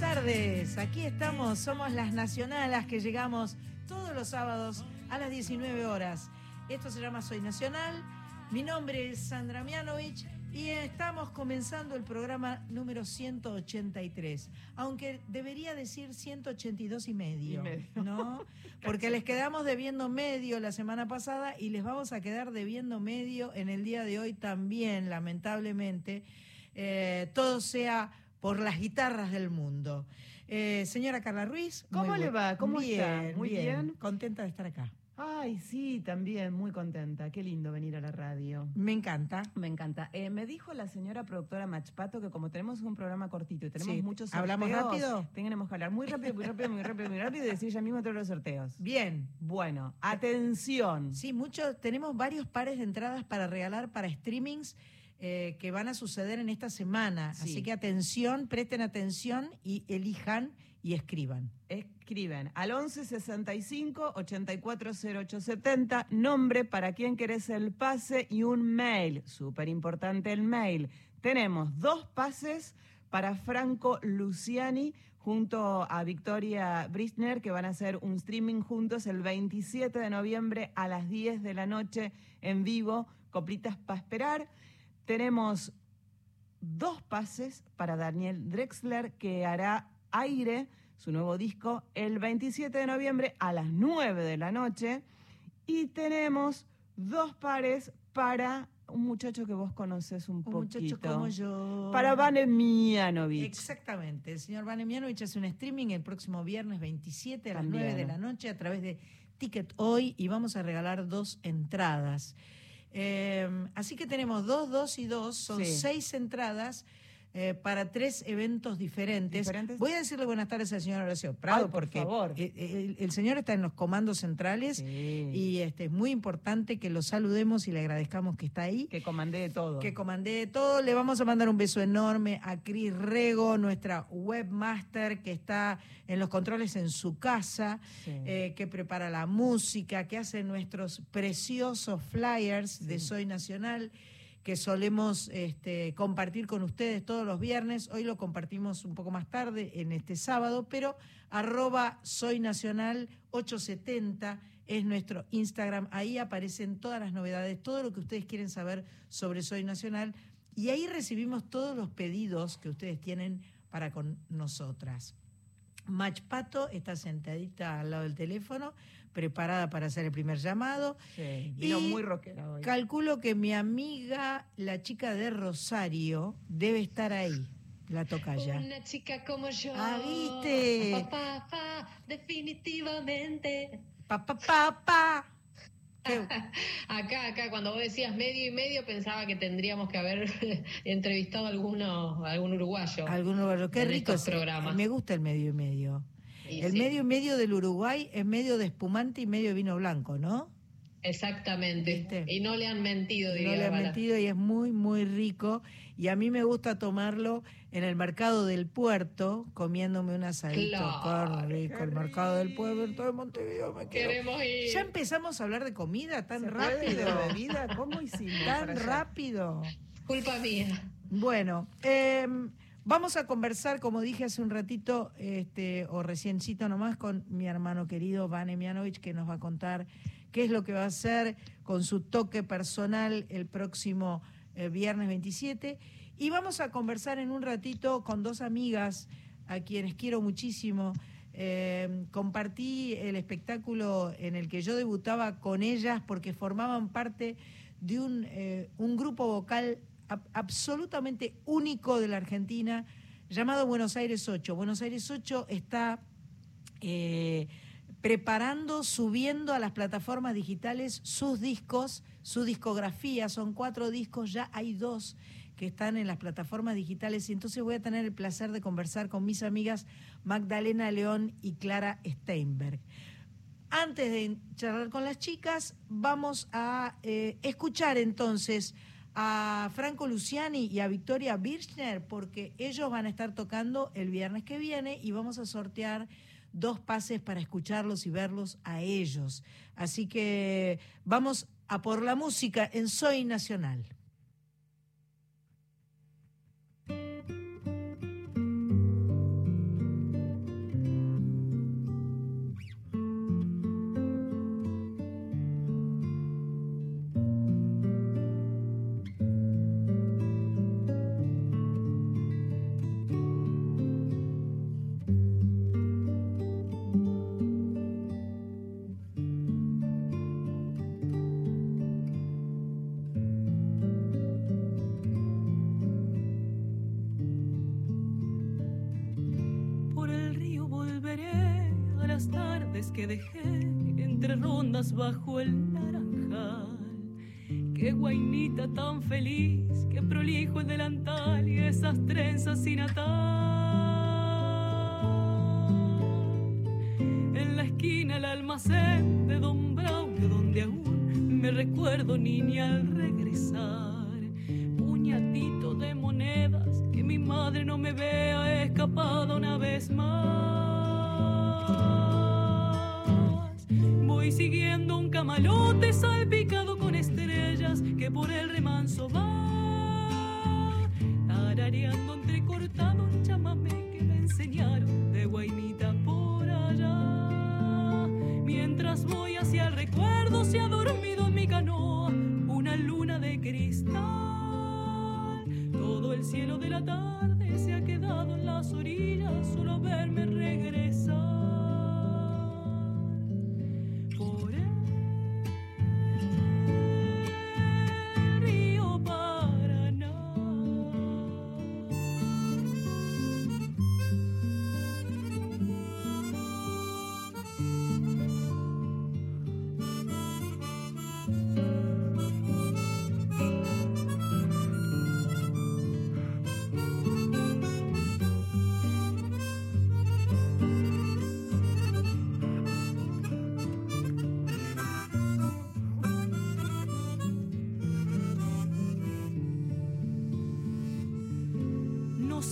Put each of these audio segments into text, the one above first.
tardes, aquí estamos, somos las nacionalas que llegamos todos los sábados a las 19 horas. Esto se llama Soy Nacional, mi nombre es Sandra Mianovich y estamos comenzando el programa número 183, aunque debería decir 182 y medio, Y medio. ¿no? Porque les quedamos debiendo medio la semana pasada y les vamos a quedar debiendo medio en el día de hoy también, lamentablemente. Eh, todo sea por las guitarras del mundo. Eh, señora Carla Ruiz. ¿Cómo le va? ¿Cómo bien, está? Muy bien. Contenta de estar acá. Ay, sí, también, muy contenta. Qué lindo venir a la radio. Me encanta. Me encanta. Eh, me dijo la señora productora Machpato que como tenemos un programa cortito y tenemos Sí. muchos ¿Hablamos sorteos, rápido? Tenemos que hablar muy rápido, muy rápido, muy rápido, muy rápido y decir ya mismo todos los sorteos. Bien. Bueno, atención. Sí, mucho, tenemos varios pares de entradas para regalar para streamings eh, que van a suceder en esta semana. Sí. Así que atención, presten atención y elijan y escriban. Escriben al 11 65 84 0870, nombre para quien querés el pase y un mail. Súper importante el mail. Tenemos dos pases para Franco Luciani junto a Victoria Brisner, que van a hacer un streaming juntos el 27 de noviembre a las 10 de la noche en vivo, Coplitas para esperar. Tenemos dos pases para Daniel Drexler, que hará aire, su nuevo disco, el 27 de noviembre a las 9 de la noche. Y tenemos dos pares para un muchacho que vos conoces un, Un poquito. muchacho como yo. Para Vane Mianovich. Exactamente. El señor Van Emianovich hace un streaming el próximo viernes 27 a las También. 9 de la noche a través de Ticket Hoy y vamos a regalar dos entradas. Eh, así que tenemos dos, dos y dos, son Sí. seis entradas. Eh, para tres eventos diferentes. ¿Diferentes? Voy a decirle buenas tardes al señor Horacio Prado, Ay, por porque favor. El, el señor está en los comandos centrales Sí. y este, es muy importante que lo saludemos y le agradezcamos que está ahí que comandé de todo. que comandé todo. Le vamos a mandar un beso enorme a Cris Rego, nuestra webmaster que está en los controles en su casa, Sí. eh, que prepara la música, que hace nuestros preciosos flyers de Soy Nacional que solemos este, compartir con ustedes todos los viernes. Hoy lo compartimos un poco más tarde, en este sábado, pero arroba Soy Nacional 870 es nuestro Instagram. Ahí aparecen todas las novedades, todo lo que ustedes quieren saber sobre Soy Nacional. Y ahí recibimos todos los pedidos que ustedes tienen para con nosotras. Machpato está sentadita al lado del teléfono, preparada para hacer el primer llamado. Sí, Vino Y muy rockera hoy. Calculo que mi amiga, la chica de Rosario, debe estar ahí, la tocaya. Una chica como yo. Ah, ¿viste? Pa, pa, pa, definitivamente. Pa, pa, pa, Acá, acá, cuando vos decías medio y medio, pensaba que tendríamos que haber entrevistado a alguno, a algún uruguayo. Algún lugar. Qué rico programas. Me gusta el medio y medio. El sí, medio y medio del Uruguay es medio de espumante y medio de vino blanco, ¿no? Exactamente. ¿Viste? Y no le han mentido, No diría le han Bárbara. metido y es muy, muy rico. Y a mí me gusta tomarlo en el mercado del puerto, comiéndome un asadito. Claro, rico, el mercado del puerto de Montevideo. Me quedo. Queremos ir. Ya empezamos a hablar de comida tan ¿Se puede rápido. de bebida? ¿Cómo hicimos? Tan rápido. Culpa mía. Bueno, eh, vamos a conversar, como dije hace un ratito, este, o reciencito nomás, con mi hermano querido Vane Mianovich, que nos va a contar qué es lo que va a hacer con su toque personal el próximo eh, viernes 27. Y vamos a conversar en un ratito con dos amigas a quienes quiero muchísimo. Eh, compartí el espectáculo en el que yo debutaba con ellas porque formaban parte de un, eh, grupo vocal absolutamente único de la Argentina llamado Buenos Aires 8. Buenos Aires 8 está eh, preparando, subiendo a las plataformas digitales sus discos, su discografía. Son cuatro discos, ya hay dos que están en las plataformas digitales y entonces voy a tener el placer de conversar con mis amigas Magdalena León y Clara Steinberg. Antes de charlar con las chicas, vamos a eh, escuchar entonces a Franco Luciani y a Victoria Birchner, porque ellos van a estar tocando el viernes que viene y vamos a sortear dos pases para escucharlos y verlos a ellos. Así que vamos a por la música en Soy Nacional. Bajo el naranjal. Qué guainita tan feliz, qué prolijo el delantal y esas trenzas sin atar. En la esquina el almacén de Don Braulio, donde aún me recuerdo niña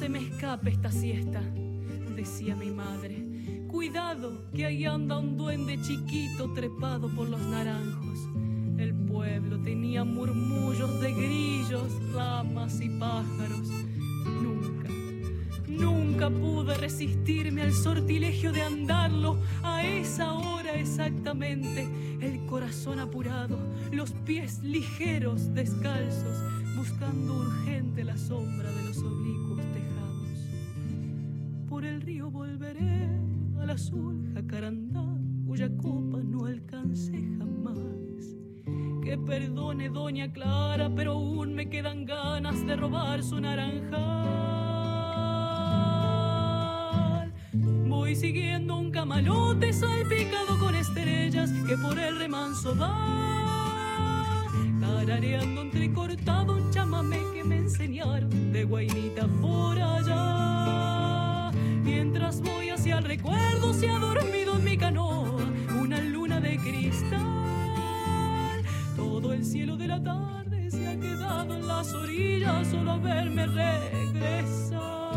me escape esta siesta, decía mi madre. Cuidado, que ahí anda un duende chiquito trepado por los naranjos. El pueblo tenía murmullos de grillos, ramas y pájaros. Nunca, nunca pude resistirme al sortilegio de andarlo a esa hora exactamente. El corazón apurado, los pies ligeros, descalzos, buscando urgente la sombra de los oblicuos tejados. Por el río volveré al azul jacarandá, cuya copa no alcancé jamás. Que perdone doña Clara, pero aún me quedan ganas de robar su naranjal. Voy siguiendo un camalote salpicado con estrellas que por el remanso va. Tarareando entrecortado un chamamé que me enseñaron de guainita por allá. Mientras voy hacia el recuerdo se ha dormido en mi canoa una luna de cristal. Todo el cielo de la tarde se ha quedado en las orillas solo a verme regresar.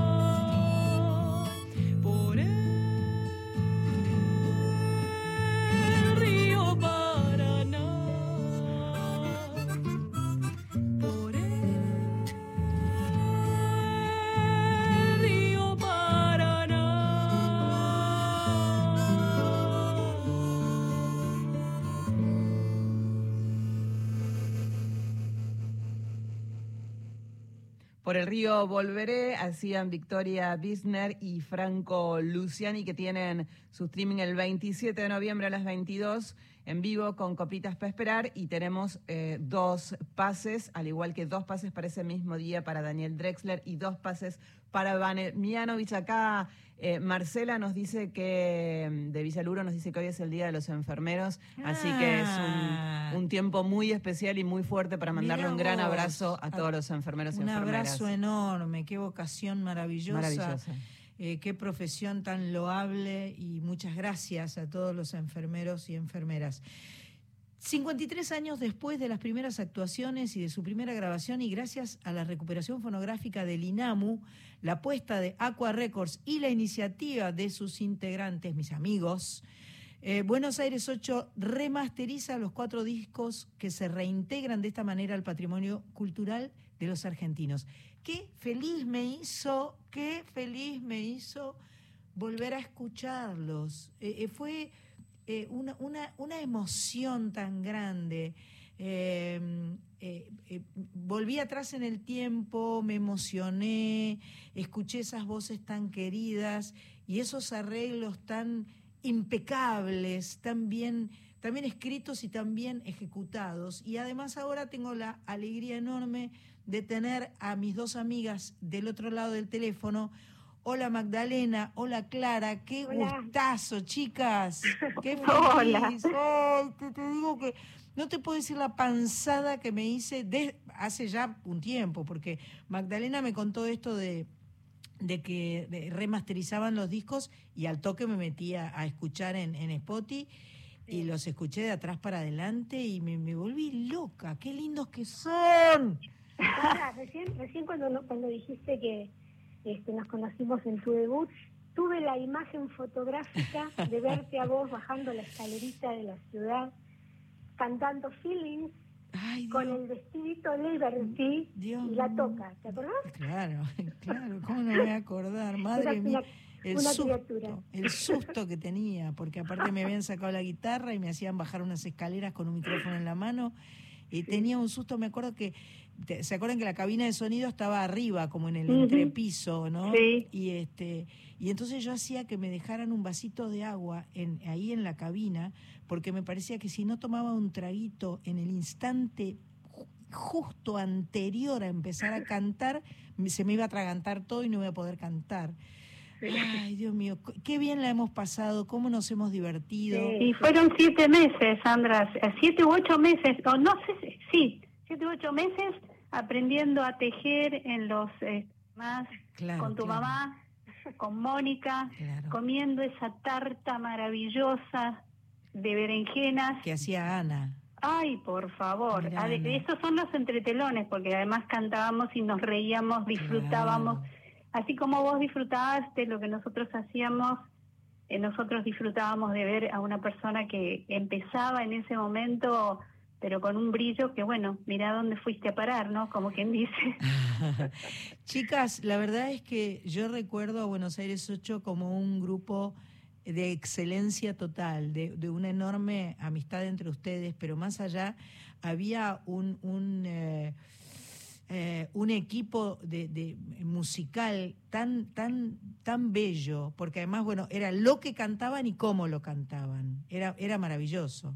Por el río Volveré hacían Victoria Bisner y Franco Luciani que tienen su streaming el 27 de noviembre a las 22 en vivo con Copitas para Esperar y tenemos eh, dos pases, al igual que dos pases para ese mismo día para Daniel Drexler y dos pases para Vane Mianovich. Acá eh, Marcela nos dice que, mm, de Villaluro nos dice que hoy es el Día de los Enfermeros, así que es Ah. un, un tiempo muy especial y muy fuerte para mandarle un gran abrazo a todos los enfermeros y Un enfermeras. abrazo enorme, qué vocación maravillosa. Maravillosa. Eh, qué profesión tan loable y muchas gracias a todos los enfermeros y enfermeras. 53 años después de las primeras actuaciones y de su primera grabación y gracias a la recuperación fonográfica del INAMU, la apuesta de Aqua Records y la iniciativa de sus integrantes, mis amigos, eh, Buenos Aires 8 remasteriza los cuatro discos que se reintegran de esta manera al patrimonio cultural de los argentinos. Qué feliz me hizo, qué feliz me hizo volver a escucharlos. Eh, eh, fue una emoción tan grande. Eh, eh, volví atrás en el tiempo, me emocioné, escuché esas voces tan queridas y esos arreglos tan impecables, tan bien, tan bien escritos y tan bien ejecutados. Y además ahora tengo la alegría enorme de tener a mis dos amigas del otro lado del teléfono, Hola Magdalena, hola Clara, qué Hola. gustazo, chicas. Qué feliz. Hola. Ay, te, te digo que no te puedo decir la panzada que me hice de, hace ya un tiempo, porque Magdalena me contó esto de, de que remasterizaban los discos y al toque me metía a escuchar en, en Spotify y los escuché de atrás para adelante y me, me volví loca. ¡Qué lindos que son! Ahora, recién, recién cuando, cuando dijiste que este, nos conocimos en tu debut, tuve la imagen fotográfica de verte a vos bajando la escalerita de la ciudad, cantando Feelings Ay, con el vestidito Liberty Dios y la toca. ¿Te acordás? Claro, claro, ¿cómo no me voy a acordar? Madre mía, una- el susto, criatura. el susto que tenía, porque aparte me habían sacado la guitarra y me hacían bajar unas escaleras con un micrófono en la mano y tenía un susto, me acuerdo que, ¿se acuerdan que la cabina de sonido estaba arriba, como en el entrepiso, ¿no? Sí. Y este y entonces yo hacía que me dejaran un vasito de agua en, ahí en la cabina, porque me parecía que si no tomaba un traguito en el instante ju- justo anterior a empezar a cantar, se me iba a atragantar todo y no iba a poder cantar. Ay, Dios mío, qué bien la hemos pasado, cómo nos hemos divertido. Sí. Y fueron siete meses, Sandra, siete u ocho meses, o no sé, si- sí, siete u ocho meses aprendiendo a tejer en los eh, más Claro, con tu claro, mamá, con Mónica, claro. comiendo esa tarta maravillosa de berenjenas. Que hacía Ana. Ay, por favor, Mirá, Ana. estos son los entretelones, porque además cantábamos y nos reíamos, disfrutábamos. Así como vos disfrutabas de lo que nosotros hacíamos, eh, nosotros disfrutábamos de ver a una persona que empezaba en ese momento, pero con un brillo que, bueno, mira dónde fuiste a parar, ¿no? Como quien dice. Chicas, la verdad es que yo recuerdo a Buenos Aires 8 como un grupo de excelencia total, de, de una enorme amistad entre ustedes, pero más allá había un, un, eh, eh, un equipo de, de musical tan, tan, tan bello, porque además, bueno, era lo que cantaban y cómo lo cantaban. Era, era maravilloso.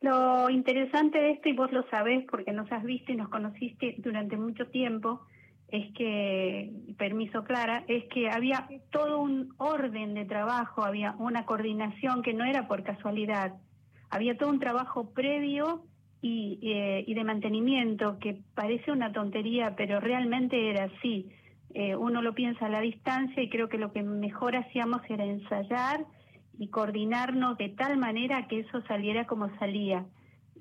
Lo interesante de esto, y vos lo sabés porque nos has visto y nos conociste durante mucho tiempo, es que, permiso Clara, es que había todo un orden de trabajo, había una coordinación que no era por casualidad, había todo un trabajo previo y, eh, y de mantenimiento que parece una tontería, pero realmente era así. Eh, uno lo piensa a la distancia y creo que lo que mejor hacíamos era ensayar y coordinarnos de tal manera que eso saliera como salía.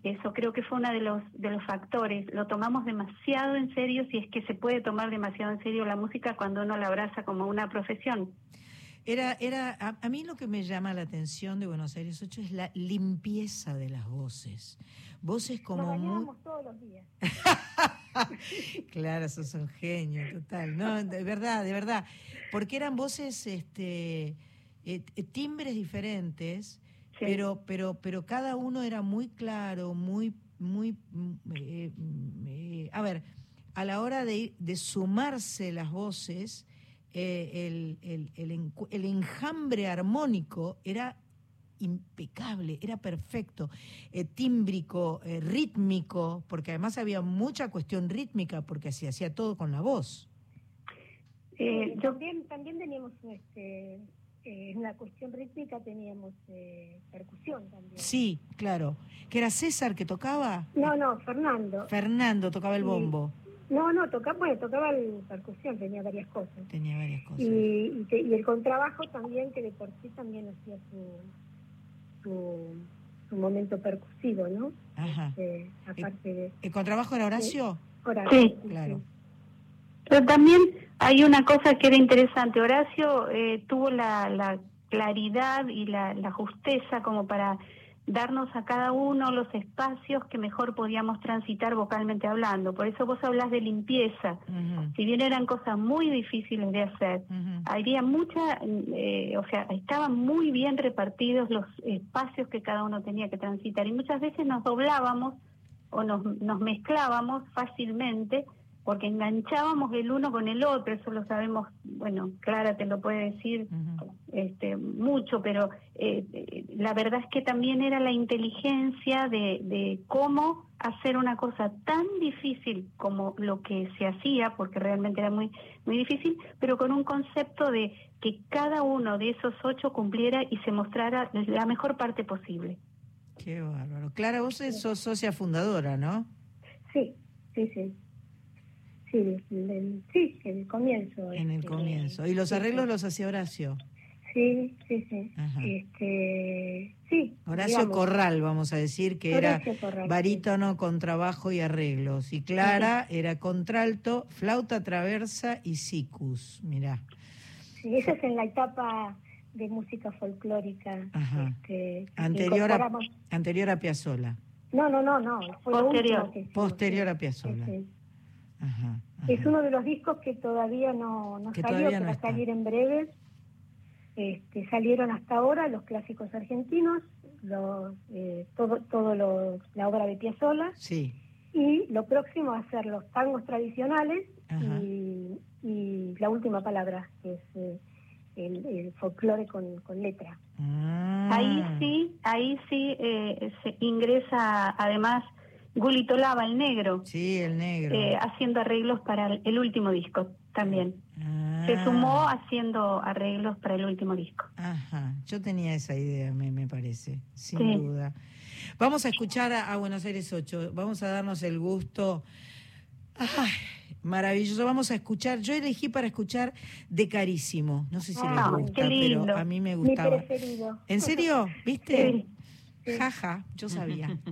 Eso creo que fue uno de los, de los factores. Lo tomamos demasiado en serio, si es que se puede tomar demasiado en serio la música cuando uno la abraza como una profesión. Era, era, a, a mí lo que me llama la atención de Buenos Aires 8 es la limpieza de las voces. Voces Nos como muy... bañábamos todos los días. Claro, sos un genio, total. No, de verdad, de verdad. Porque eran voces, este, eh, eh, timbres diferentes, Sí. pero, pero, pero cada uno era muy claro, muy, muy, mm, eh, mm, eh, a ver, a la hora de, de sumarse las voces, el, el, el el enjambre armónico era impecable, era perfecto, eh, tímbrico, eh, rítmico, porque además había mucha cuestión rítmica, porque se hacía todo con la voz. Eh, yo también, también teníamos, este, eh, en la cuestión rítmica teníamos eh, percusión también. Sí, claro. ¿Que era César que tocaba? No, no, Fernando. Fernando tocaba el bombo. No, no, tocaba, bueno, tocaba el percusión, tenía varias cosas. Tenía varias cosas. Y, y, te- y el contrabajo también, que de por sí también hacía su, su, su momento percusivo, ¿no? Ajá. Eh, aparte de... ¿El contrabajo era Horacio? Horacio, Sí, claro. Pero también hay una cosa que era interesante. Horacio eh, tuvo la, la claridad y la, la justeza como para darnos a cada uno los espacios que mejor podíamos transitar vocalmente hablando. Por eso vos hablas de limpieza. Si bien eran cosas muy difíciles de hacer, ujú. había mucha, eh, o sea, estaban muy bien repartidos los espacios que cada uno tenía que transitar y muchas veces nos doblábamos o nos, nos mezclábamos fácilmente porque enganchábamos el uno con el otro, eso lo sabemos, bueno, Clara te lo puede decir este, mucho, pero eh, eh, la verdad es que también era la inteligencia de, de cómo hacer una cosa tan difícil como lo que se hacía, porque realmente era muy, muy difícil, pero con un concepto de que cada uno de esos ocho cumpliera y se mostrara la mejor parte posible. Qué bárbaro. Clara, vos sos socia fundadora, ¿no? Sí, sí, sí. Sí, en el, sí, en el comienzo. En el este, comienzo. ¿Y los arreglos sí. los hacía Horacio? Sí, sí, sí. Ajá. Este, sí. Horacio digamos, Corral, vamos a decir, que era sí. barítono con trabajo y arreglos. Y Clara era contralto, flauta traversa y sicus. Mirá. Sí, eso es en la etapa de música folclórica. Ajá. este, Anterior a, anterior a Piazzolla. No, no, no, no. Fue Posterior. último Posterior sí. a Piazzolla. Sí. Ajá, Es ajá. uno de los discos que todavía no, no Que salió, todavía que no va a salir en breve. Este, salieron hasta ahora los clásicos argentinos, los, eh, todo, todo lo- la obra de Piazzolla, Sí. y lo próximo va a ser los tangos tradicionales Ajá. y, y la última palabra, que es eh, el, el folclore con, con letra. Ah. Ahí sí, ahí sí eh, se ingresa además Gulito Lava, el negro, Sí, el negro. eh, haciendo arreglos para el, último disco también. Ah. Se sumó haciendo arreglos para el último disco. Ajá, yo tenía esa idea, me, me parece, sin Sí. duda. Vamos a escuchar a, a Buenos Aires 8, vamos a darnos el gusto. Ay, maravilloso, vamos a escuchar, yo elegí para escuchar de Carísimo, no sé si les Ah, gusta, pero a mí me gustaba. ¿En serio? ¿Viste? Sí. Jaja, yo sabía.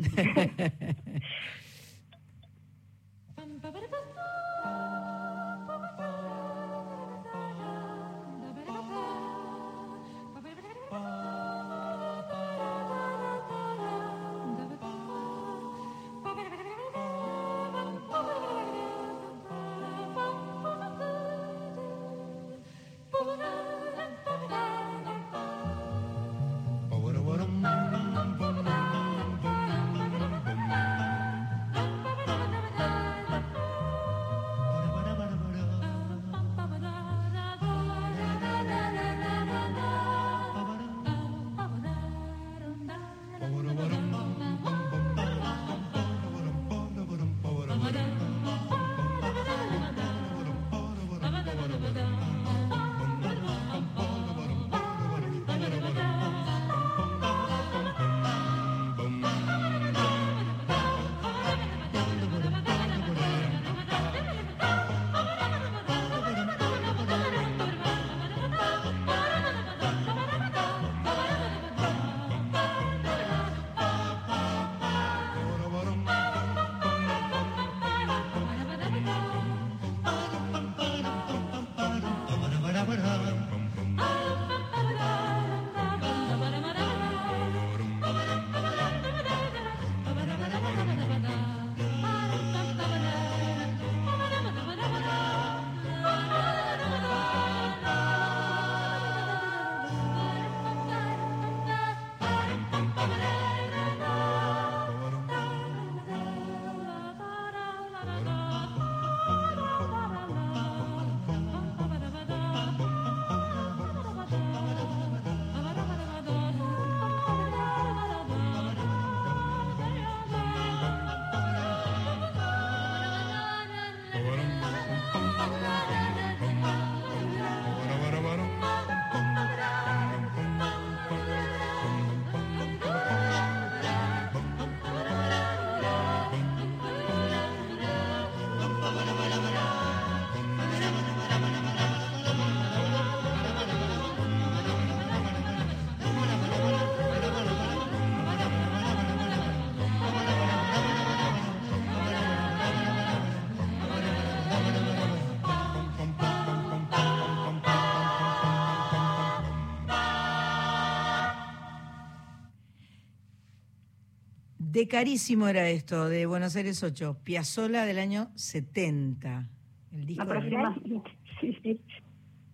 De carísimo era esto, de Buenos Aires 8, Piazzola del año 70. El disco de- Aproximadamente. Sí, sí.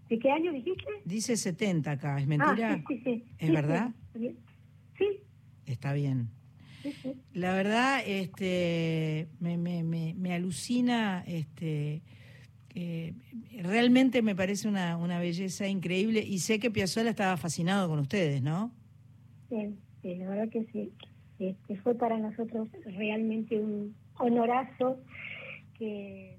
¿De qué año dijiste? dice 70 acá, ¿es mentira? Ah, sí, sí, sí. ¿Es verdad? Sí, Está bien. La verdad, este, me, me, me, me alucina este, que realmente me parece una, una belleza increíble y sé que Piazzolla estaba fascinado con ustedes, ¿no? Sí, sí, la verdad que sí. Este, fue para nosotros realmente un honorazo que,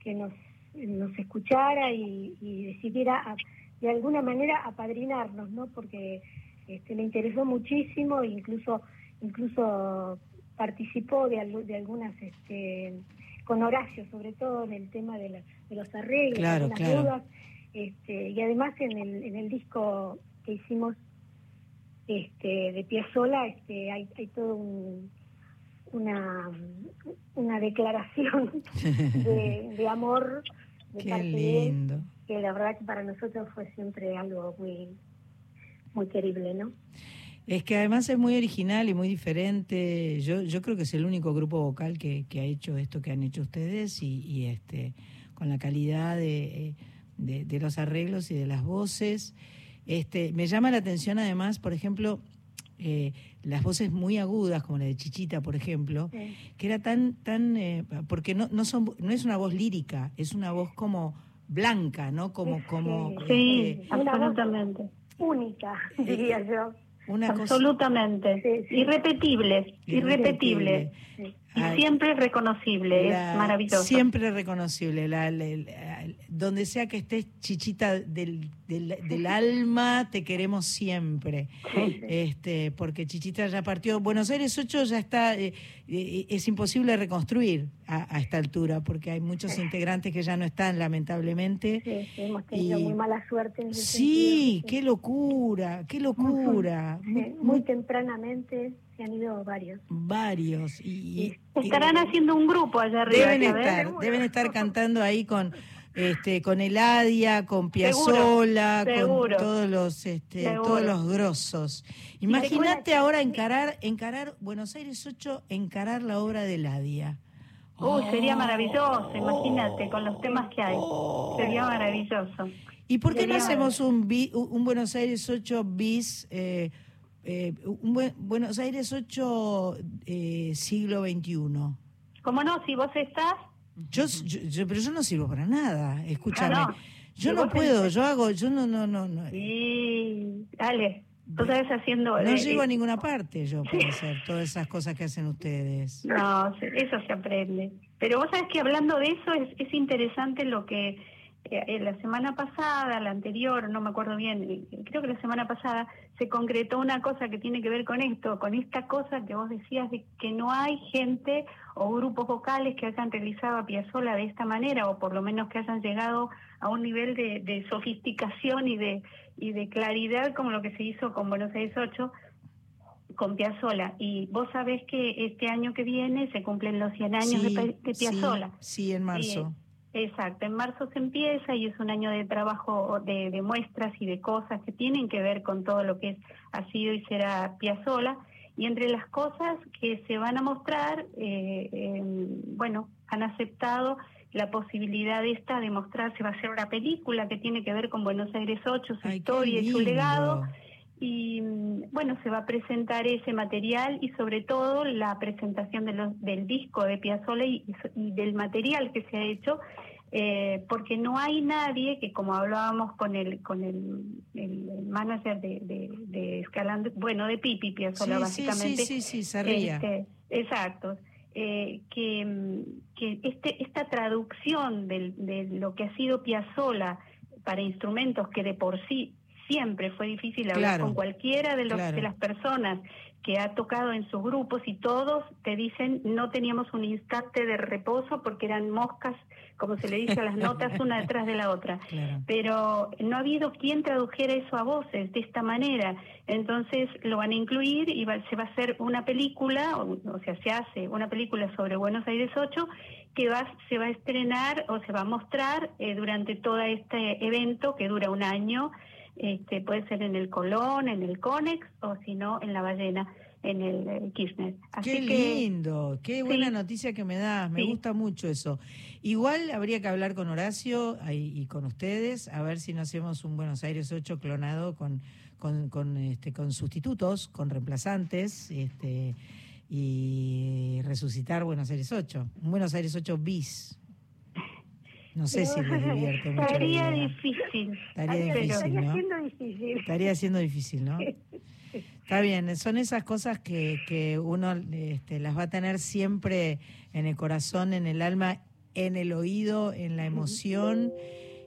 que nos, nos escuchara y, y decidiera a- de alguna manera apadrinarnos, ¿no? Porque este, le interesó muchísimo, e incluso incluso participó de, de algunas, este, con Horacio, sobre todo en el tema de, la- de los arreglos, Claro, de las claro. dudas, este, y además en el, en el disco que hicimos este, de Piazzolla este, hay, hay todo un, una, una declaración de, de amor de Qué parte de él, lindo. que la verdad que para nosotros fue siempre algo muy muy querible, ¿no? Es que además es muy original y muy diferente. Yo, yo creo que es el único grupo vocal que, que ha hecho esto que han hecho ustedes y, y, este con la calidad de, de- de los arreglos y de las voces. Este, me llama la atención además, por ejemplo, eh, las voces muy agudas, como la de Chichita, por ejemplo, Sí. que era tan, tan, eh, porque no, no son, no es una voz lírica, es una voz como blanca, ¿no? Como, como, Sí, este, Una voz absolutamente. única, diría yo. una cosa Absolutamente. Sí, sí. Irrepetible, irrepetible. Y Ay, siempre reconocible, la- es maravilloso. Siempre reconocible. la- la- donde sea que estés, chichita del, del, del alma, te queremos siempre. Sí. Este, porque Chichita ya partió. Buenos Aires 8 ya está, eh, eh, es imposible reconstruir a, a esta altura, porque hay muchos integrantes que ya no están, lamentablemente. Sí, sí, hemos tenido Y- muy mala suerte en ese Sí, sentido. qué locura, qué locura. Sí, Muy- muy, muy- tempranamente se han ido varios. varios. Y, y- Estarán haciendo un grupo allá arriba. Deben estar, deben estar cantando ahí con este con Eladia, con Seguro, Piazzolla, con todos los este Seguro. todos los grosos. Imagínate ahora encarar encarar Buenos Aires 8, encarar la obra de Eladia. Uy, sería maravilloso, imagínate, con los temas que hay. Sería maravilloso. ¿Y por qué no hacemos un bi- un Buenos Aires 8 bis eh, eh, un buen- Buenos Aires 8 eh, siglo XXI? ¿Cómo no? Si vos estás, Yo, yo- yo- pero yo no sirvo para nada, escúchame. Ah, no. Yo no puedo, tenés- yo hago, yo no, no, no, no. sí, dale. Tú sabes haciendo... No eh, llego a eh, ninguna parte yo para hacer todas esas cosas que hacen ustedes. No, eso se aprende. Pero vos sabés que hablando de eso es, es interesante lo que eh, eh, la semana pasada, la anterior, no me acuerdo bien, eh, creo que la semana pasada se concretó una cosa que tiene que ver con esto, con esta cosa que vos decías de que no hay gente o grupos vocales que hayan realizado a Piazzolla de esta manera o por lo menos que hayan llegado a un nivel de, de sofisticación y de y de claridad como lo que se hizo con Buenos Aires 8 con Piazzolla. Y vos sabés que este año que viene se cumplen los 100 años de, Sí, Pi- de sí, Piazzolla. Sí, en marzo. Exacto, en marzo se empieza y es un año de trabajo de, de muestras y de cosas que tienen que ver con todo lo que es, ha sido y será Piazzolla. Y entre las cosas que se van a mostrar, eh, eh, bueno, han aceptado la posibilidad esta de mostrar, se va a hacer una película que tiene que ver con Buenos Aires 8, su Ay, historia y su legado y bueno, se va a presentar ese material y sobre todo la presentación de los, del disco de Piazzolla y, y del material que se ha hecho, eh, porque no hay nadie que, como hablábamos con el con el, el manager de, de, de Escalando, bueno, de Pipi Piazzolla Sí, básicamente, sí, sí, sí, se ría. este, exacto. eh, que, que este, esta traducción del, de lo que ha sido Piazzolla para instrumentos que de por sí siempre fue difícil hablar Claro. con cualquiera de, los, Claro. de las personas que ha tocado en sus grupos y todos te dicen no teníamos un instante de reposo porque eran moscas, como se le dice a las notas, una detrás de la otra Claro. pero no ha habido quien tradujera eso a voces de esta manera. Entonces lo van a incluir y va- se va a hacer una película, o, o sea, se hace una película sobre Buenos Aires 8 que va, se va a estrenar o se va a mostrar eh, durante todo este evento que dura un año. Este, puede ser en el Colón, en el Conex o si no en la Ballena, en el eh, Kirchner. Así Qué que lindo, qué buena Sí. noticia que me das, me Sí. gusta mucho eso. Igual habría que hablar con Horacio y con ustedes, a ver si no hacemos un Buenos Aires 8 clonado con, con, con, este, con sustitutos, con reemplazantes, este, y resucitar Buenos Aires 8, un Buenos Aires 8 bis. No sé si les divierte mucho. Estaría difícil. Estaría Estaría difícil, ¿no? siendo difícil. Estaría siendo difícil, ¿no? Está bien, son esas cosas que, que uno este, las va a tener siempre en el corazón, en el alma, en el oído, en la emoción.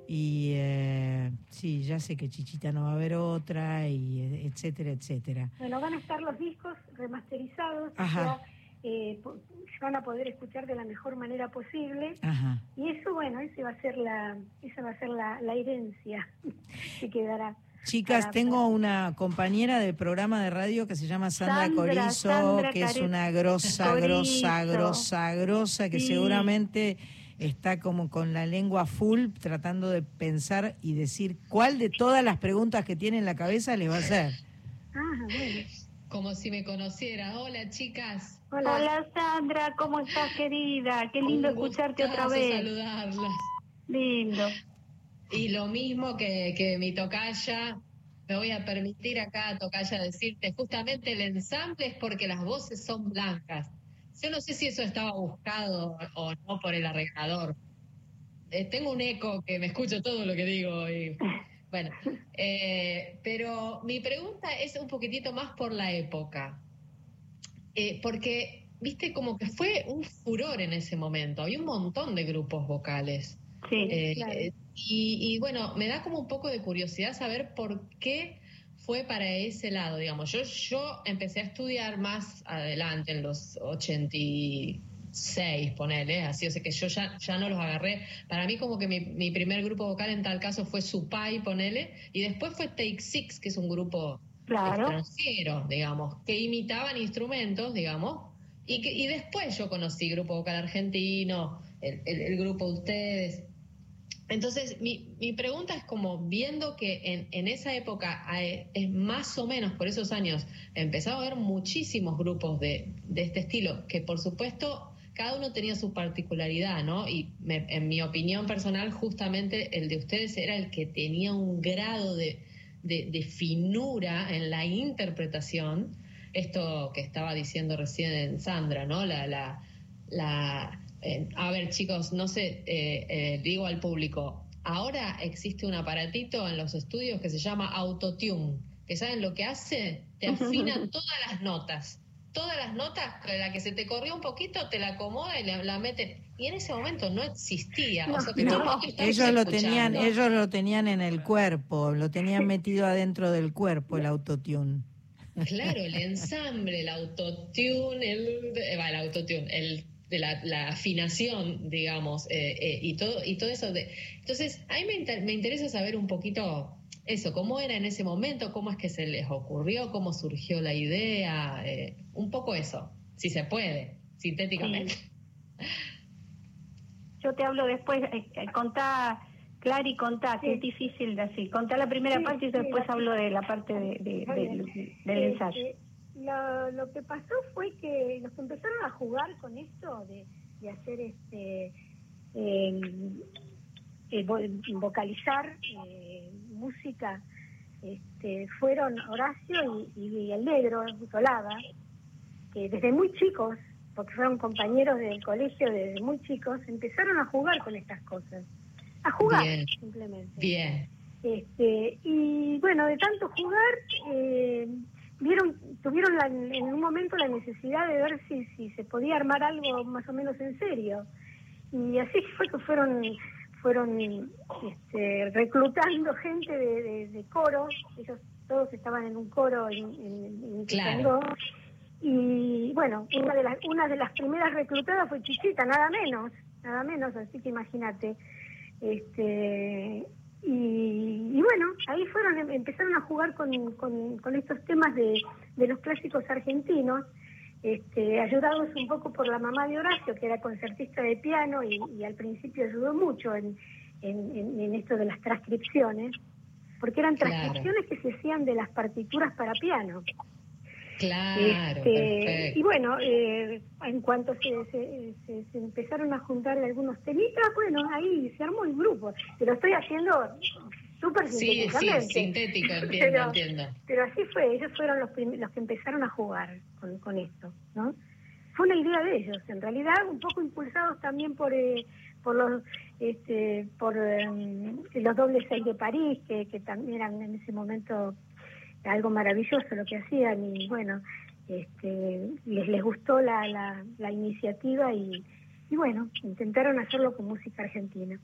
Y eh, sí, ya sé que Chichita no va a haber otra, y eh, etcétera, etcétera. Bueno, van a estar los discos remasterizados, o Ajá. sea, eh, se van a poder escuchar de la mejor manera posible. Ajá. Y eso, bueno, ese va a ser la, esa va a ser la, la herencia que quedará. Chicas, tengo una compañera de programa de radio que se llama Sandra, Sandra, Corizo, Sandra que es una grosa, grosa, grosa, grosa, que Sí. seguramente está como con la lengua full tratando de pensar y decir cuál de todas las preguntas que tiene en la cabeza le va a hacer. Ah, bueno. Como si me conociera. Hola, chicas. Hola. Hola Sandra, ¿cómo estás querida? Qué lindo Un escucharte otra vez. saludarlas. Lindo. Y lo mismo que, que mi tocaya, me voy a permitir acá, tocaya, decirte, justamente el ensamble es porque las voces son blancas. Yo no sé si eso estaba buscado o no por el arreglador. Eh, tengo un eco que me escucho todo lo que digo y bueno, eh, pero mi pregunta es un poquitito más por la época. Eh, porque, viste, como que fue un furor en ese momento. Había un montón de grupos vocales. Sí. Eh, claro. y, y bueno, me da como un poco de curiosidad saber por qué fue para ese lado, digamos. Yo, yo empecé a estudiar más adelante, en los 86, ponele, así, o sea que yo ya, ya no los agarré. Para mí como que mi, mi primer grupo vocal en tal caso fue Supai, ponele, y después fue Take Six, que es un grupo Claro. extranjero, digamos, que imitaban instrumentos, digamos, y, que, y después yo conocí Grupo Vocal Argentino, el, el- el grupo de ustedes. Entonces, mi, mi pregunta es como, viendo que en, en esa época, eh, es más o menos por esos años, empezaba a haber muchísimos grupos de, de este estilo, que por supuesto cada uno tenía su particularidad, ¿no? Y me- en mi opinión personal, justamente el de ustedes era el que tenía un grado de, de, de finura en la interpretación, esto que estaba diciendo recién Sandra, ¿no? La, la, la, eh, a ver, chicos, no sé, eh, eh, digo al público, ahora existe un aparatito en los estudios que se llama Autotune, que saben lo que hace, te afina todas las notas. Todas las notas, la que se te corrió un poquito, te la acomoda y la, la mete. Y en ese momento no existía. o sea, que No, que ellos lo tenían, ellos lo tenían en el cuerpo, lo tenían metido adentro del cuerpo el autotune. Claro, el ensamble, el autotune, el, eh, va, el autotune, el de la, la afinación, digamos, eh, eh, y todo y todo eso. De, entonces, a mí me, inter- me interesa saber un poquito eso, cómo era en ese momento, cómo es que se les ocurrió, cómo surgió la idea, eh, un poco eso, si se puede, sintéticamente. Yo te hablo después, eh, eh, contá, Clary, contá, que es difícil de así. Contá la primera Sí, parte y sí, después la- hablo de la parte de, de- Está del, ensayo. lo, lo que pasó fue que los que empezaron a jugar con esto de, de hacer este eh, eh, vo- vocalizar eh, música este, fueron Horacio y, y el negro que desde muy chicos porque fueron compañeros del colegio desde muy chicos empezaron a jugar con estas cosas a jugar Bien. simplemente Bien, este, y bueno, de tanto jugar, eh, vieron, tuvieron la- en un momento la necesidad de ver si, si se podía armar algo más o menos en serio. Y así fue que fueron fueron este, reclutando gente de, de, de coros, ellos todos estaban en un coro en, en, en Claro. Y bueno, una de, las, una de las primeras reclutadas fue Chichita, nada menos, nada menos, así que imagínate. Este, y, y bueno, ahí fueron, em- empezaron a jugar con, con, con estos temas de, de los clásicos argentinos, este, ayudados un poco por la mamá de Horacio, que era concertista de piano y, y al principio ayudó mucho en, en, esto de las transcripciones, porque eran Claro. transcripciones que se hacían de las partituras para piano. claro, Este, y bueno, eh, en cuanto se, se, se- se empezaron a juntar algunos temitas, bueno, ahí se armó el grupo. Te lo estoy haciendo súper Sí, sí, sintéticamente. sintético, entiendo, Pero- entiendo. Pero así fue, ellos fueron los, los que empezaron a jugar con, con esto, ¿no? Fue una idea de ellos, en realidad un poco impulsados también por, eh, por los este, por em, los dobles seis de París, que, que también eran en ese momento algo maravilloso lo que hacían y bueno, este, les, les gustó la, la, la iniciativa y, y bueno, intentaron hacerlo con música argentina.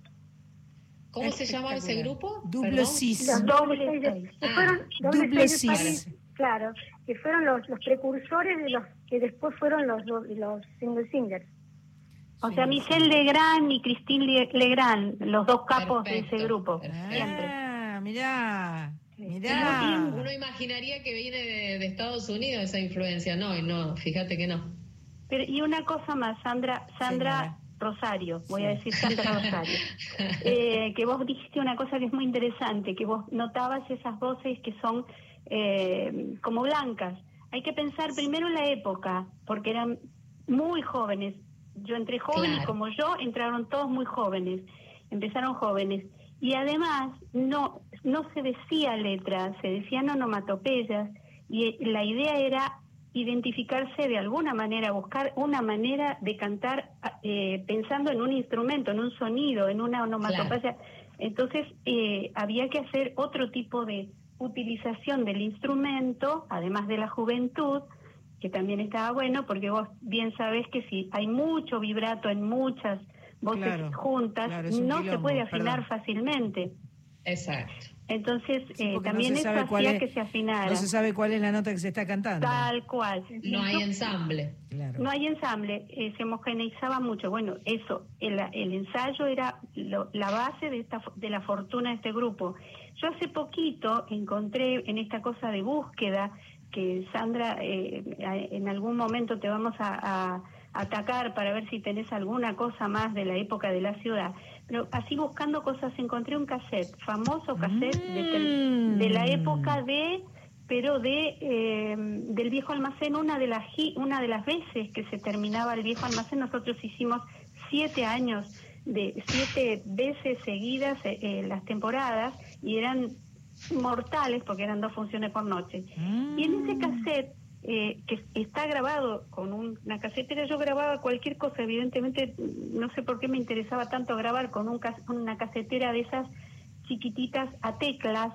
¿Cómo se llamaba ese grupo? Double. Cis. Los dobles de, que fueron, de. París, claro, que fueron los, los precursores de los que después fueron los, los single singers. O sea, Michelle Legrand y Christine Le- Legrand, los dos capos de ese grupo. Siempre. Ah, mirá, mirá. Uno imaginaría que viene de, de Estados Unidos esa influencia, no, y no, fíjate que no. Pero, y una cosa más, Sandra, Sandra Señora. Rosario, voy a decir Sandra Rosario, eh, que vos dijiste una cosa que es muy interesante, que vos notabas esas voces que son eh, como blancas. Hay que pensar primero en la época, porque eran muy jóvenes. Yo entré joven y Claro. como yo entraron todos muy jóvenes, empezaron jóvenes. Y además no, no se decía letra, se decían onomatopeyas y la idea era identificarse de alguna manera, buscar una manera de cantar eh, pensando en un instrumento, en un sonido, en una onomatopeya. Entonces eh, había que hacer otro tipo de utilización del instrumento, además de la juventud, que también estaba bueno, porque vos bien sabés que si hay mucho vibrato en muchas voces Claro, juntas, claro, no se puede afinar perdón. fácilmente. Exacto. Entonces, Sí, eh, también no eso hacía es- que se afinara. No se sabe cuál es la nota que se está cantando. Tal cual. No hay ensamble. Claro. no hay ensamble, eh, se homogeneizaba mucho. Bueno, eso, el, el ensayo era lo- la base de, esta, de la fortuna de este grupo. Yo hace poquito encontré en esta cosa de búsqueda, que Sandra, eh, en algún momento te vamos a, a atacar para ver si tenés alguna cosa más de la época de la ciudad. Pero así buscando cosas encontré un cassette, famoso cassette de, tel- de la Mm. época de pero de eh, del viejo almacén. Una de las una de las veces que se terminaba el viejo almacén nosotros hicimos siete años de siete veces seguidas eh, eh, las temporadas y eran mortales porque eran dos funciones por noche. Y en ese cassette eh, que está grabado con un- una casetera, yo grababa cualquier cosa, evidentemente no sé por qué me interesaba tanto grabar con un cas- una casetera de esas chiquititas a teclas,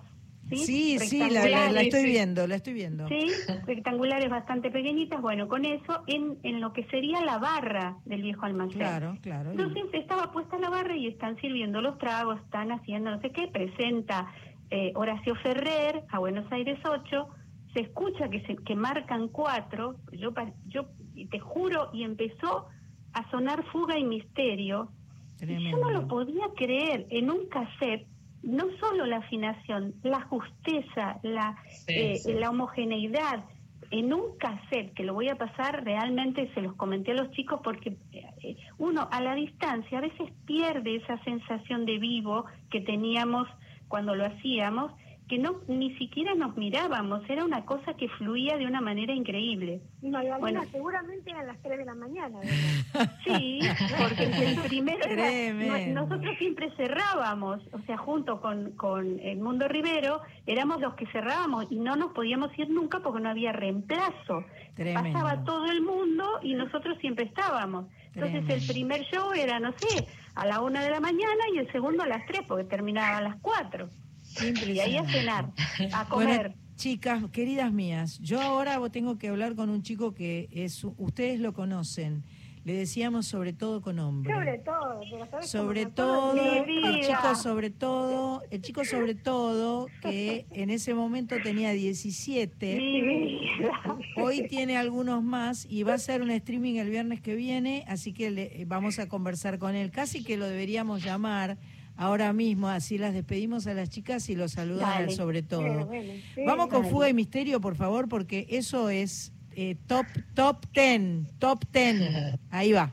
¿sí? Sí, sí, la, la- estoy viendo, la estoy viendo. Sí, rectangulares bastante pequeñitas. Bueno, con eso en, en lo que sería la barra del viejo almacén. Claro, claro. y- Entonces estaba puesta la barra y están sirviendo los tragos, están haciendo no sé qué, presenta eh, Horacio Ferrer a Buenos Aires 8, se escucha que, se, que marcan cuatro, yo, yo te juro, y empezó a sonar Fuga y Misterio, y yo no lo podía creer, en un cassette, no solo la afinación, la justeza, la, Sí, eh, sí. la homogeneidad, en un cassette, que lo voy a pasar realmente, se los comenté a los chicos, porque eh, uno a la distancia a veces pierde esa sensación de vivo que teníamos cuando lo hacíamos, que no ni siquiera nos mirábamos, era una cosa que fluía de una manera increíble. No, y algunas Bueno. seguramente eran las 3 de la mañana. ¿verdad? Sí, porque el primero era, nosotros siempre cerrábamos, o sea, junto con, con el Mundo Rivero, éramos los que cerrábamos y no nos podíamos ir nunca porque no había reemplazo. Tremendo. Pasaba todo el mundo y nosotros siempre estábamos. Entonces Tremendo. el primer show era, no sé, a la una de la mañana y el segundo a las tres porque terminaba a las cuatro. Y ahí a cenar, a comer. Bueno, chicas, queridas mías, yo ahora tengo que hablar con un chico que es, ustedes lo conocen. Le decíamos sobre todo con hombre. Sobre todo. pero ¿sabes sobre todo, el chico sobre todo, el chico sobre todo que en ese momento tenía 17, Mi vida. hoy tiene algunos más y va a hacer un streaming el viernes que viene, así que le, vamos a conversar con él. Casi que lo deberíamos llamar ahora mismo, así las despedimos a las chicas y lo saludan sobre todo. Bueno, bueno, sí, Vamos con dale. Fuga y Misterio, por favor, porque eso es eh, top top ten, top ten. Ahí va.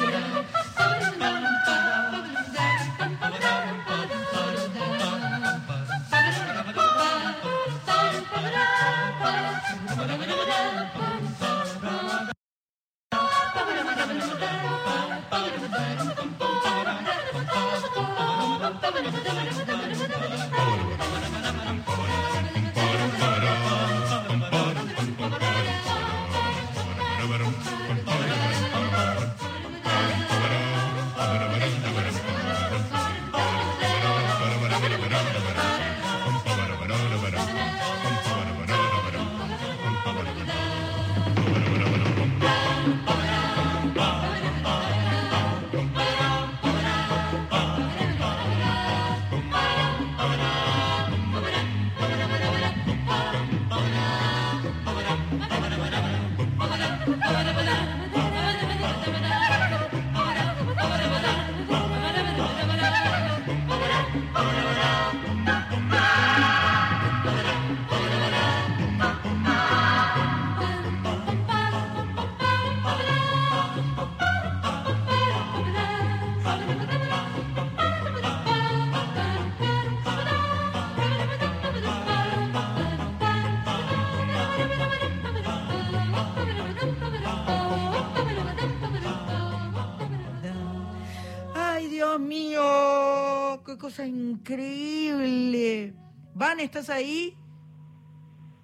increíble. Van, ¿estás ahí?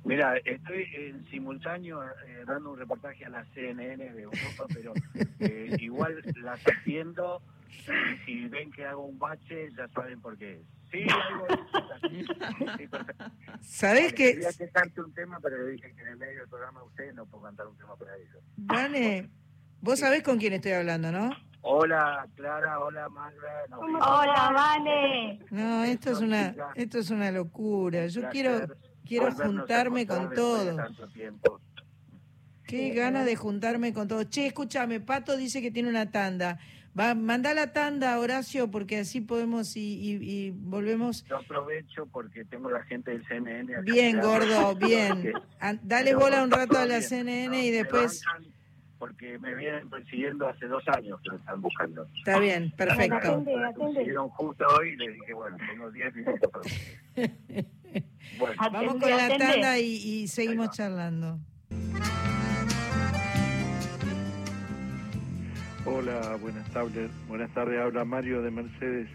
Mira, estoy en simultáneo eh, dando un reportaje a la CNN de Europa, pero eh, igual las atiendo y si ven que hago un bache ya saben por qué es. Sí, algo sí. ¿Sabés que, Quería que cante un tema, pero le dije que en el medio del programa ustedes no puedo cantar un tema para ellos. Vane, vos sabés con quién estoy hablando, ¿no? Hola, Clara, hola, Magda. no, ¿Cómo bien. Hola, Vane. No, esto es una, esto es una locura. Yo quiero, quiero a juntarme con todos. Qué ganas de juntarme con todos. Che, escúchame, Pato dice que tiene una tanda. Va, mandá la tanda, Horacio, porque así podemos y, y- y volvemos. Yo aprovecho porque tengo la gente del CNN. acá Bien, gordo, bien. Dale bola un rato a la CNN y después... Porque me vienen persiguiendo hace dos años que me están buscando. Está bien, perfecto. Consiguieron justo hoy y les dije, bueno, tengo 10 minutos. para. Bueno, Vamos con la tanda y, y seguimos charlando. Hola, buenas tardes. Buenas tardes, habla Mario de Mercedes.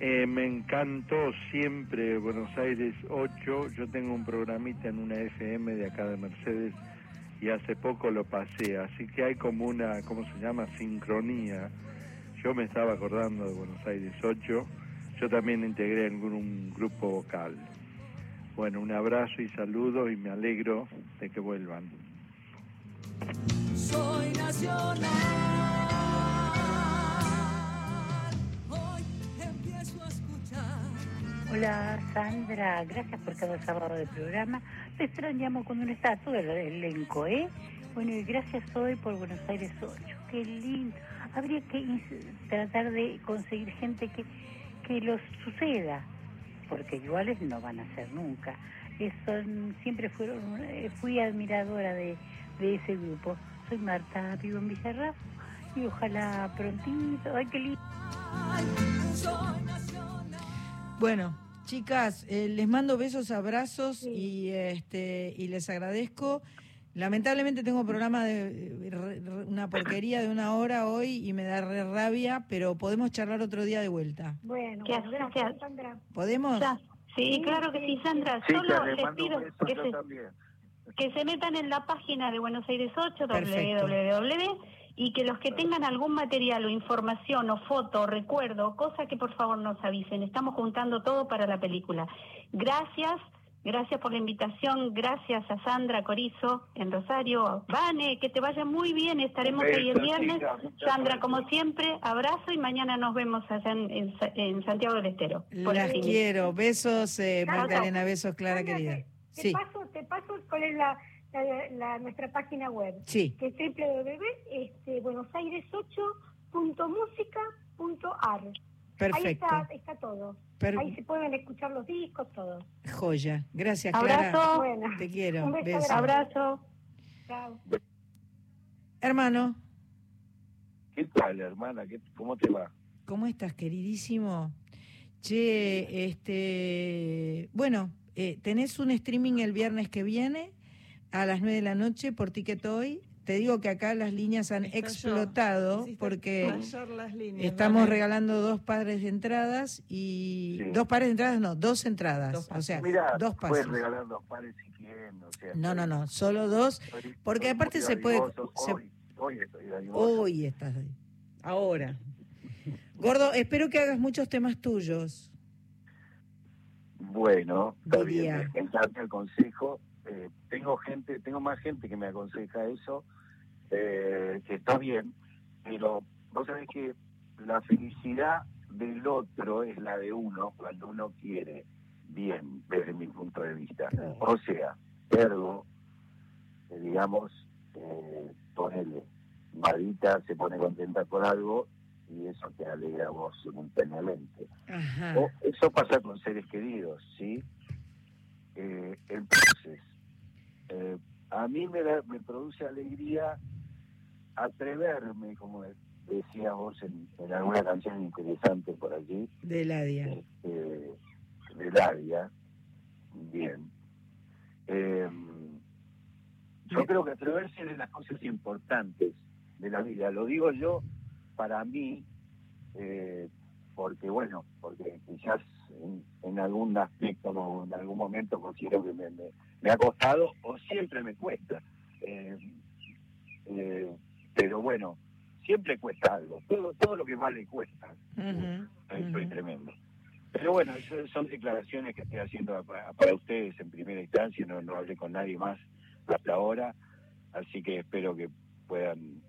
Eh, me encantó siempre Buenos Aires 8. Yo tengo un programita en una FM de acá de Mercedes y hace poco lo pasé, así que hay como una, ¿cómo se llama? Sincronía. Yo me estaba acordando de Buenos Aires 8. Yo también integré en un grupo vocal. Bueno, un abrazo y saludos y me alegro de que vuelvan. Soy nacional. Hoy empiezo a escuchar. Hola Sandra, gracias por cada sábado de programa. Te extrañamos cuando no está todo el elenco, ¿eh? Bueno, y gracias hoy por Buenos Aires 8. Qué lindo. Habría que tratar de conseguir gente que, que los suceda, porque iguales no van a ser nunca. Mm, siempre fueron, eh, fui admiradora de, de ese grupo. Soy Marta, vivo en Villarrafo y ojalá prontito. Ay, qué lindo. Bueno, chicas, eh, les mando besos, abrazos y este y les agradezco. Lamentablemente tengo programa de re- re- una porquería de una hora hoy y me da re rabia, pero podemos charlar otro día de vuelta. Bueno, ¿Qué bueno, haces? gracias, Sandra. ¿Podemos? Ya. Sí, claro que sí, Sandra. sí, Solo les pido que se, también. que se metan en la página de Buenos Aires 8, Perfecto. www, y que los que tengan algún material o información o foto o recuerdo, cosa que por favor nos avisen. Estamos juntando todo para la película. Gracias, gracias por la invitación, gracias a Sandra Corizo en Rosario, Vane, que te vaya muy bien, estaremos ahí el viernes. Sandra, como siempre, abrazo y mañana nos vemos allá en, en Sa- en Santiago del Estero. por Las quiero. Besos, eh, Magdalena, besos, Clara Sandra, querida. Te, te Sí, paso, te paso cuál es la, la- la- nuestra página web, sí, que es www.buenosaires8.musica.ar. Ahí perfecto. está, está todo. Per- Ahí se pueden escuchar los discos, todo. joya. Gracias, Clara. Abrazo, Bueno, Te quiero. Un beso abrazo. chao. Hermano, ¿Qué tal, hermana? ¿Qué- ¿Cómo te va? ¿cómo estás, queridísimo? Che, este, bueno, eh, tenés un streaming el viernes que viene a las 9 de la noche por Ticket Hoy. Te digo que acá las líneas han explotado porque estallar las líneas, estamos regalando dos pares de entradas y Sí. dos pares de entradas, no, dos entradas, Dos o sea, dos puedes pases. regalar dos pares si quieren. O sea, No, no, no, solo dos. porque aparte se puede- se- Hoy, hoy estoy. Hoy estás ahí. Ahora. Gordo, espero que hagas muchos temas tuyos. Bueno, está Diría. bien, me encanta el consejo. Eh, tengo gente, tengo más gente que me aconseja eso, eh, que está bien, pero vos sabés que la felicidad del otro es la de uno cuando uno quiere bien, desde mi punto de vista. O sea, ergo, eh, digamos, eh, ponele, Marita se pone contenta por algo y eso te alegra a vos simultáneamente. Ajá. O- Eso pasa con seres queridos, ¿sí? Eh, entonces, eh, a mí me, da- me produce alegría atreverme, como decías vos en, en alguna canción interesante por allí, De Ladia. este, del área. Bien. Eh, yo creo que atreverse es de las cosas importantes de la vida. Lo digo yo para mí, eh, porque bueno, porque quizás en, en algún aspecto o en algún momento considero que me, me- me ha costado o siempre me cuesta. Eh, eh, pero bueno, siempre cuesta algo. Todo, todo lo que vale cuesta. Estoy ujú. tremendo. Pero bueno, son declaraciones que estoy haciendo para, para ustedes en primera instancia, no, no hablé con nadie más hasta ahora, así que espero que puedan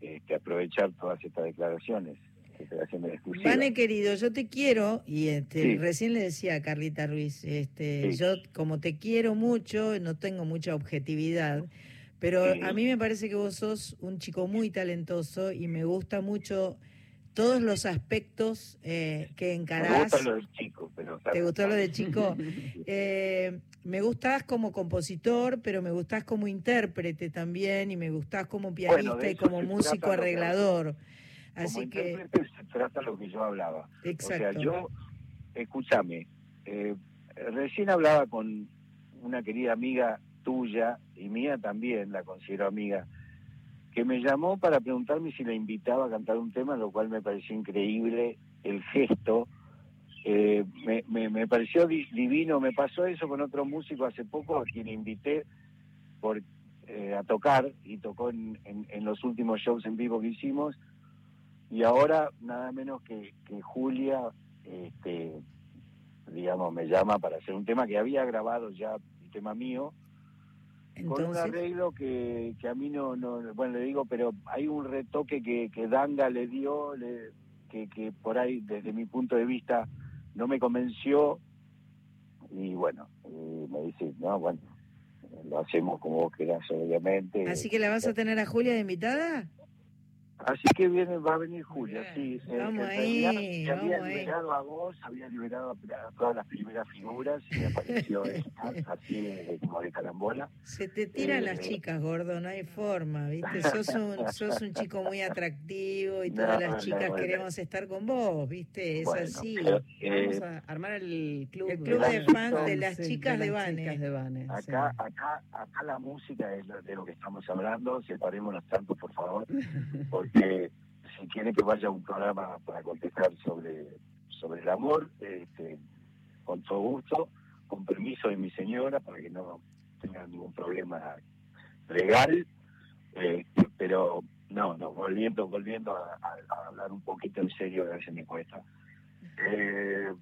este, aprovechar todas estas declaraciones exclusiva. Vane querido, yo te quiero y este, Sí. recién le decía a Carlita Ruiz, este, Sí. yo como te quiero mucho, no tengo mucha objetividad, pero Sí. a mí me parece que vos sos un chico muy talentoso y me gusta mucho todos los aspectos eh, que Me encarás. gusta lo del chico, pero... ¿Te gustó lo de chico? Eh, me gustás como compositor, pero me gustás como intérprete también y me gustás como pianista de y como músico lo arreglador. Como Así que, intérprete se trata lo que yo hablaba. exacto. O sea, yo, escúchame, eh, recién hablaba con una querida amiga tuya y mía también, la considero amiga, que me llamó para preguntarme si la invitaba a cantar un tema, lo cual me pareció increíble el gesto. Eh, me, me, me pareció di- divino, me pasó eso con otro músico hace poco, a quien invité por, eh, a tocar y tocó en, en- en los últimos shows en vivo que hicimos y ahora nada menos que, que Julia este digamos me llama para hacer un tema que había grabado ya un tema mío con un Entonces, arreglo que, que a mí no, no bueno le digo pero hay un retoque que, que Danga le dio le- que, que por ahí desde mi punto de vista no me convenció. Y bueno y me dice no bueno lo hacemos como vos querás obviamente así que la vas a tener a Julia de invitada. Así que viene, va a venir Julia, sí. sí. Vamos En ahí, Se había vamos ahí. liberado a vos, había liberado a, a todas las primeras figuras y me apareció esta, así de- como de carambola. Se te tiran Eh, las chicas, gordo, no hay forma, ¿viste? Sos un, sos un chico muy atractivo y No, todas las no, chicas bueno. queremos estar con vos, ¿viste? Es Bueno, así. pero, eh, Vamos a armar el club, El club de fans de las chicas de las de Vane, sí. acá, acá, acá la música es lo- de lo que estamos hablando, separémonos tanto, por favor, porque si quiere que vaya un programa para contestar sobre, sobre el amor, este, con todo gusto, con permiso de mi señora, para que no tenga ningún problema legal, eh, pero no, no, volviendo, volviendo a, hablar un poquito en serio, a veces me cuesta. Eh,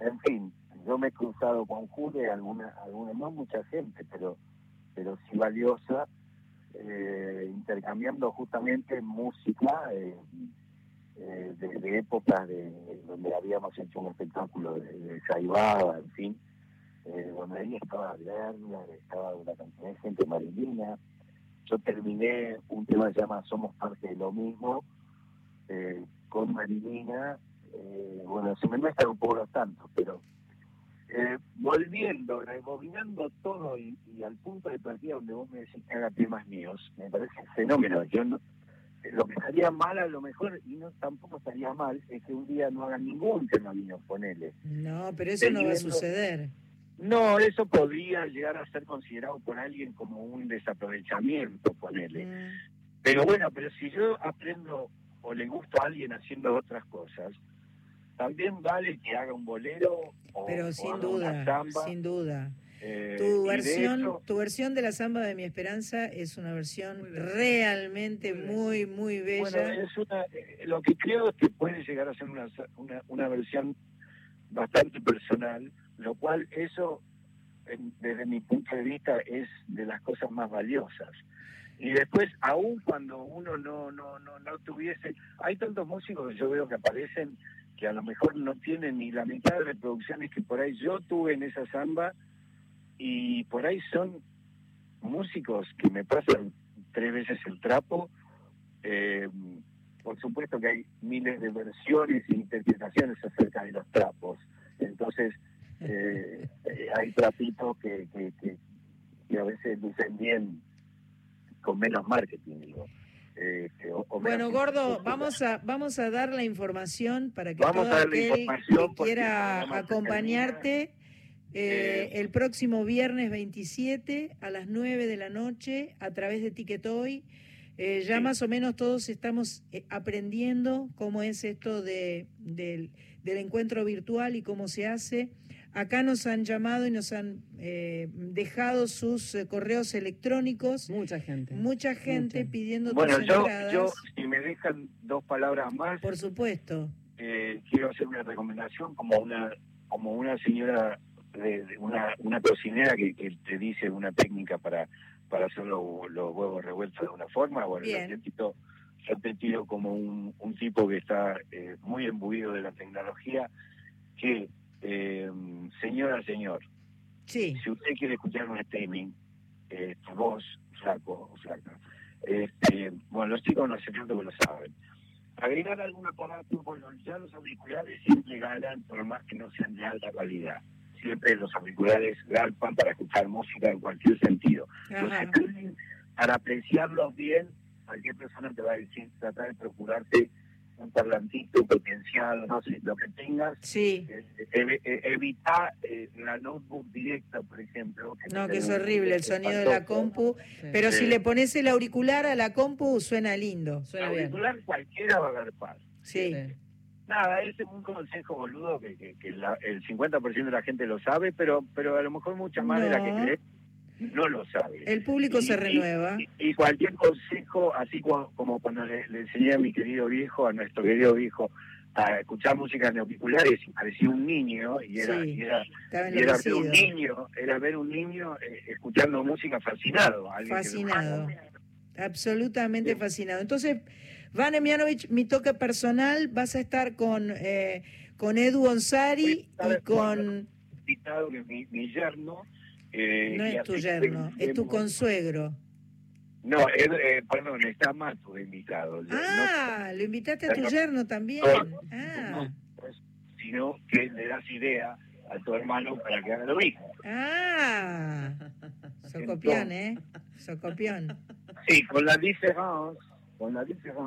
en fin, yo me he cruzado con Julia, alguna, alguna, no mucha gente, pero, pero sí valiosa, eh, intercambiando justamente música eh, eh, desde épocas de, donde habíamos hecho un espectáculo de, de Saibaba, en fin, eh, donde ahí estaba Lerner, estaba una cantidad de gente marilina. Yo terminé un tema que se llama Somos parte de lo mismo, eh, con Marilina, eh, bueno, se me mezclan un poco los tantos, pero eh, volviendo, rebobinando todo y, y al punto de partida donde vos me decís que haga temas míos, me parece fenómeno. Yo no- lo que estaría mal a lo mejor, y no tampoco estaría mal, es que un día no hagan ningún tema mío, ponele. No, pero eso no va a suceder. No, eso podría llegar a ser considerado por alguien como un desaprovechamiento, ponele. Mm. Pero bueno, pero si yo aprendo o le gusto a alguien haciendo otras cosas, también vale que haga un bolero o, Pero o sin una duda, samba. sin duda. eh, y Tu versión, hecho, tu versión de la samba de mi esperanza es una versión Muy bella. realmente Muy bella. muy, muy bueno, bella. es una, eh, lo que creo es que puede llegar a ser una, una, una versión bastante personal, lo cual eso, en- desde mi punto de vista, es de las cosas más valiosas. Y después, aún cuando uno no, no, no, no tuviese, hay tantos músicos que yo veo que aparecen que a lo mejor no tienen ni la mitad de reproducciones que por ahí yo tuve en esa samba y por ahí son músicos que me pasan tres veces el trapo. Eh, por supuesto que hay miles de versiones e interpretaciones acerca de los trapos. Entonces, eh, eh, hay trapitos que, que, que, que a veces lucen bien con menos marketing, digo. Eh, que- o Bueno, Gordo, vamos a, vamos a dar la información para que Vamos todo aquel que quiera acompañarte eh, Eh, el próximo viernes 27 a las 9 de la noche a través de Ticketoy. Eh, ya Sí. más o menos todos estamos eh, aprendiendo cómo es esto de, del, del encuentro virtual y cómo se hace. Acá nos han llamado y nos han eh, dejado sus eh, correos electrónicos. Mucha gente. Mucha gente Mucha. pidiendo Bueno, tus yo, entradas. yo, si me dejan dos palabras más, Por supuesto. eh, quiero hacer una recomendación como una como una señora de, de una, una cocinera que, que te dice una técnica para para hacer los, los huevos revueltos de una forma bueno Bien. yo te tiro, yo te tiro como un, un tipo que está eh, muy embuido de la tecnología que eh, señora señor Sí. si usted quiere escuchar un streaming, eh, tu voz, flaco o flaca, este, bueno, los chicos no sé tanto que lo saben. Agregar algún aparato, bueno, ya los auriculares siempre ganan, por más que no sean de alta calidad. Siempre los auriculares garpan para escuchar música en cualquier sentido. Los streaming, para apreciarlos bien, cualquier persona te va a decir, tratar de procurarte un parlantito potenciado, no sé, lo que tengas, Sí. eh, ev- eh, evita eh, la notebook directa, por ejemplo. No, que es horrible el sonido de la compu. Sí. Pero si le pones el auricular a la compu, suena lindo. Suena bien. Auricular cualquiera va a agarpar. Sí. Sí. Nada, ese es un consejo boludo que, que, que la- el 50% de la gente lo sabe, pero pero a lo mejor mucha más de la que No. No lo sabe. El público Y- se renueva. Y, y cualquier consejo, así como, como cuando le, le enseñé a mi querido viejo, a nuestro querido viejo, a escuchar música en auriculares y parecía un niño y era, Sí. y era, era ver un niño, era ver un niño eh, escuchando música fascinado. Fascinado. Absolutamente fascinado. Entonces, Vane Mianovich, mi toque personal, vas a estar con, eh, con Edu Onsari y con... invitado que mi yerno. Eh, No es tu yerno, es tu consuegro. No, es, eh, perdón, está Mato de invitado. Ah, lo invitaste a tu yerno también. no, Ah, no, pues, sino que le das idea a tu hermano para que haga lo mismo. ah. Socopión, ¿eh? Socopión. Sí, con la diferencia, con la diferencia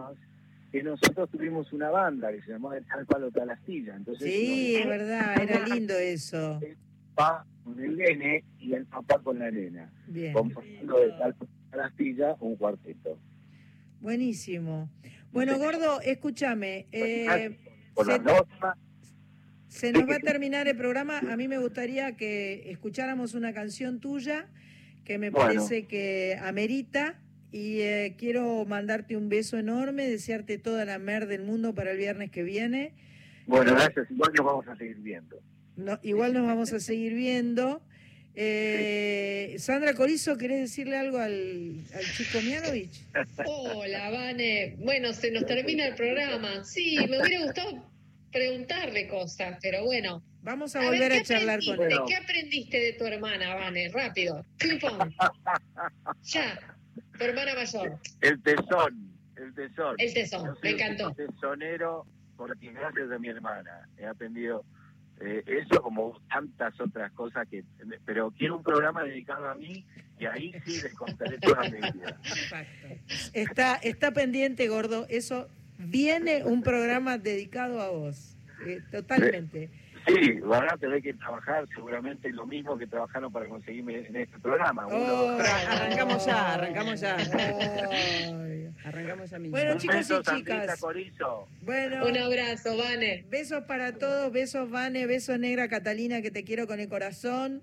que nosotros tuvimos una banda que se llamaba El Tal Palo Tal Astilla. Entonces, Sí, es verdad, era lindo eso. Papá con el nene y el papá con la nena. Bien, Conformando de Tal un cuarteto. buenísimo. Bueno, Gordo, escúchame. eh, Con se- nos va a terminar el programa. A mí me gustaría que escucháramos una canción tuya que me Bueno. parece que amerita. Y eh, quiero mandarte un beso enorme, desearte toda la mer del mundo para el viernes que viene. bueno, gracias. Igual nos vamos a seguir viendo. No, igual nos vamos a seguir viendo. Eh, Sandra Corizo, ¿querés decirle algo al, al chico Mianovich? Hola, Vane. Bueno, se nos termina el programa. Sí, me hubiera gustado preguntarle cosas, pero bueno. Vamos a ver, volver ¿qué a charlar con él. ¿Qué aprendiste de tu hermana, Vane? Rápido. Ya. Tu hermana mayor. El tesón, el tesón. El tesón, me encantó. tesonero porque gracias a mi hermana he aprendido eh, eso como tantas otras cosas que... Pero quiero un programa dedicado a mí y ahí sí les contaré toda mi vida. Está, está pendiente, gordo. Eso viene un programa dedicado a vos. Eh, totalmente. Sí, van a tener que trabajar seguramente lo mismo que trabajaron para conseguirme en este programa. Uno- Oh, Arrancamos ya, arrancamos ya. Arrancamos ya mismo. Bueno, Un chicos y beso, chicas. Corizo. Bueno, Un abrazo, Vane. besos para todos, besos Vane, besos Negra Catalina, que te quiero con el corazón.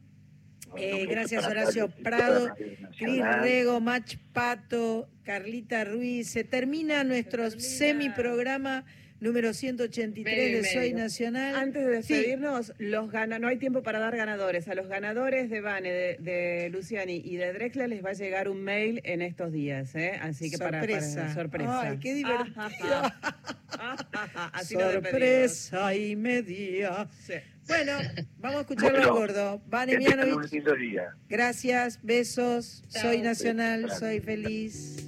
Eh, gracias Horacio Prado, Cris Rego, Mach Pato, Carlita Ruiz. Se termina nuestro semi-programa número 183 Medio y de Soy medio. Nacional. Antes de Sí. despedirnos, los gana no hay tiempo para dar ganadores. A los ganadores de Vane, de, de Luciani y de Drexler les va a llegar un mail en estos días, ¿eh? Así que para- sorpresa. para, sorpresa. Ay, qué divertido. Sorpresa y media. Sí. Bueno, vamos a escucharlo Bueno, gordo. Vane Mianovich, gracias, besos. Chao. Soy nacional, Gracias. soy feliz.